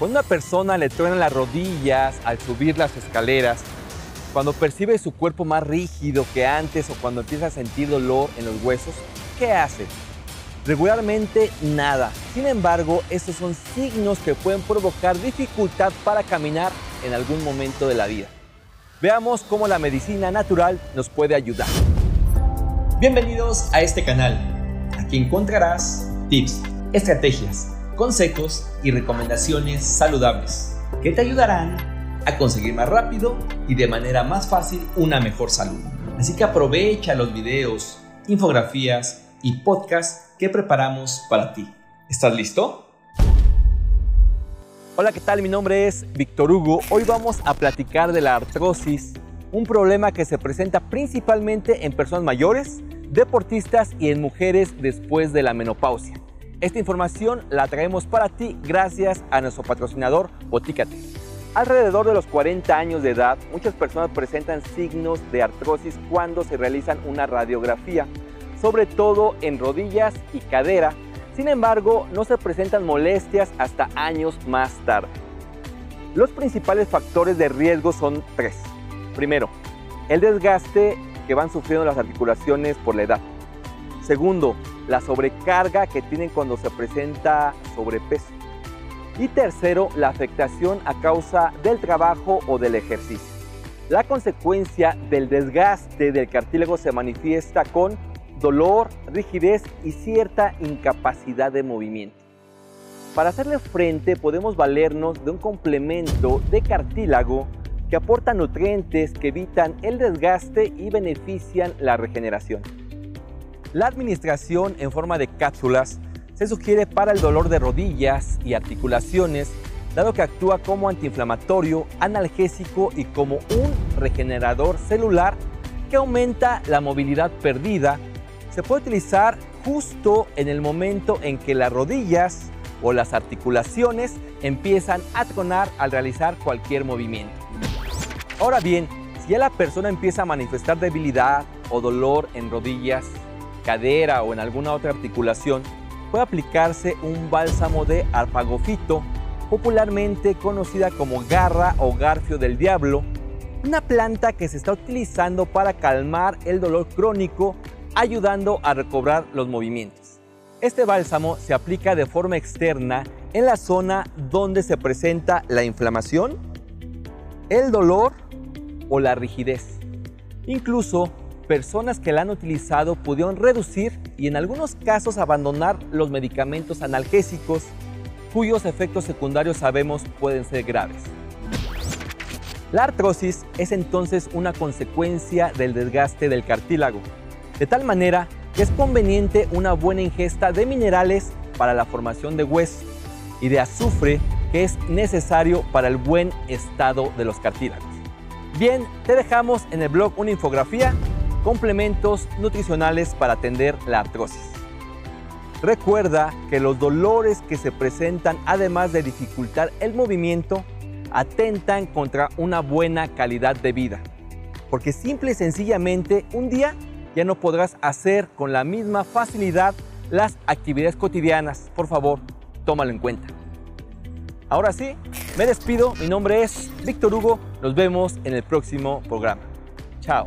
Cuando una persona le truenan las rodillas al subir las escaleras, cuando percibe su cuerpo más rígido que antes o cuando empieza a sentir dolor en los huesos, ¿qué hace? Regularmente nada. Sin embargo, estos son signos que pueden provocar dificultad para caminar en algún momento de la vida. Veamos cómo la medicina natural nos puede ayudar. Bienvenidos a este canal. Aquí encontrarás tips, estrategias, consejos y recomendaciones saludables que te ayudarán a conseguir más rápido y de manera más fácil una mejor salud. Así que aprovecha los videos, infografías y podcasts que preparamos para ti. ¿Estás listo? Hola, ¿qué tal? Mi nombre es Víctor Hugo. Hoy vamos a platicar de la artrosis, un problema que se presenta principalmente en personas mayores, deportistas y en mujeres después de la menopausia. Esta información la traemos para ti gracias a nuestro patrocinador Botícate. Alrededor de los 40 años de edad, muchas personas presentan signos de artrosis cuando se realizan una radiografía, sobre todo en rodillas y cadera. Sin embargo, no se presentan molestias hasta años más tarde. Los principales factores de riesgo son tres. Primero, el desgaste que van sufriendo las articulaciones por la edad. Segundo, la sobrecarga que tienen cuando se presenta sobrepeso. Y tercero, la afectación a causa del trabajo o del ejercicio. La consecuencia del desgaste del cartílago se manifiesta con dolor, rigidez y cierta incapacidad de movimiento. Para hacerle frente podemos valernos de un complemento de cartílago que aporta nutrientes que evitan el desgaste y benefician la regeneración. La administración en forma de cápsulas se sugiere para el dolor de rodillas y articulaciones, dado que actúa como antiinflamatorio, analgésico y como un regenerador celular que aumenta la movilidad perdida. Se puede utilizar justo en el momento en que las rodillas o las articulaciones empiezan a tronar al realizar cualquier movimiento. Ahora bien, si ya la persona empieza a manifestar debilidad o dolor en rodillas, cadera o en alguna otra articulación, puede aplicarse un bálsamo de arpagofito, popularmente conocida como garra o garfio del diablo, una planta que se está utilizando para calmar el dolor crónico, ayudando a recobrar los movimientos. Este bálsamo se aplica de forma externa en la zona donde se presenta la inflamación, el dolor o la rigidez. Incluso personas que la han utilizado pudieron reducir y en algunos casos abandonar los medicamentos analgésicos cuyos efectos secundarios sabemos pueden ser graves. La artrosis es entonces una consecuencia del desgaste del cartílago, de tal manera que es conveniente una buena ingesta de minerales para la formación de hueso y de azufre que es necesario para el buen estado de los cartílagos. Bien, te dejamos en el blog una infografía complementos nutricionales para atender la artrosis. Recuerda que los dolores que se presentan, además de dificultar el movimiento, atentan contra una buena calidad de vida. Porque simple y sencillamente un día ya no podrás hacer con la misma facilidad las actividades cotidianas. Por favor, tómalo en cuenta. Ahora sí, me despido. Mi nombre es Víctor Hugo. Nos vemos en el próximo programa. Chao.